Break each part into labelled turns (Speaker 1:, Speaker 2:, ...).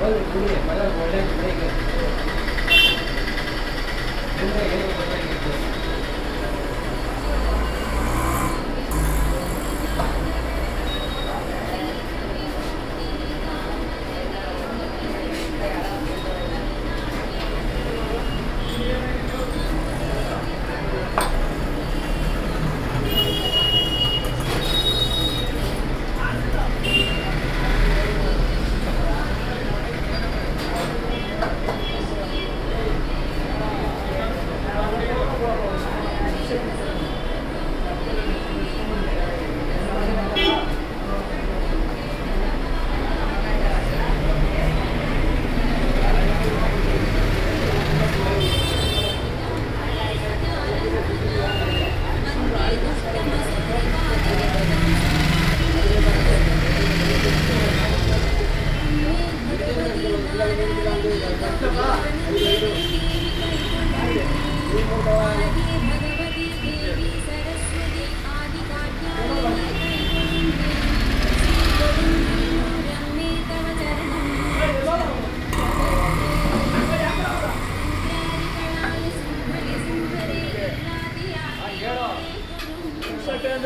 Speaker 1: Thank you.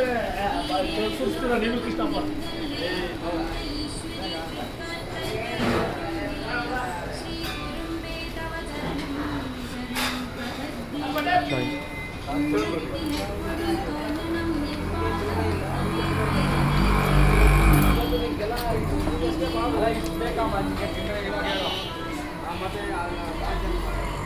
Speaker 2: Ja, maar het is een stuk dat niet meer kristapha. Nee, hoor. Ik ben er! Ik ben er! Ik ben er!
Speaker 3: Ik ben er! Ik!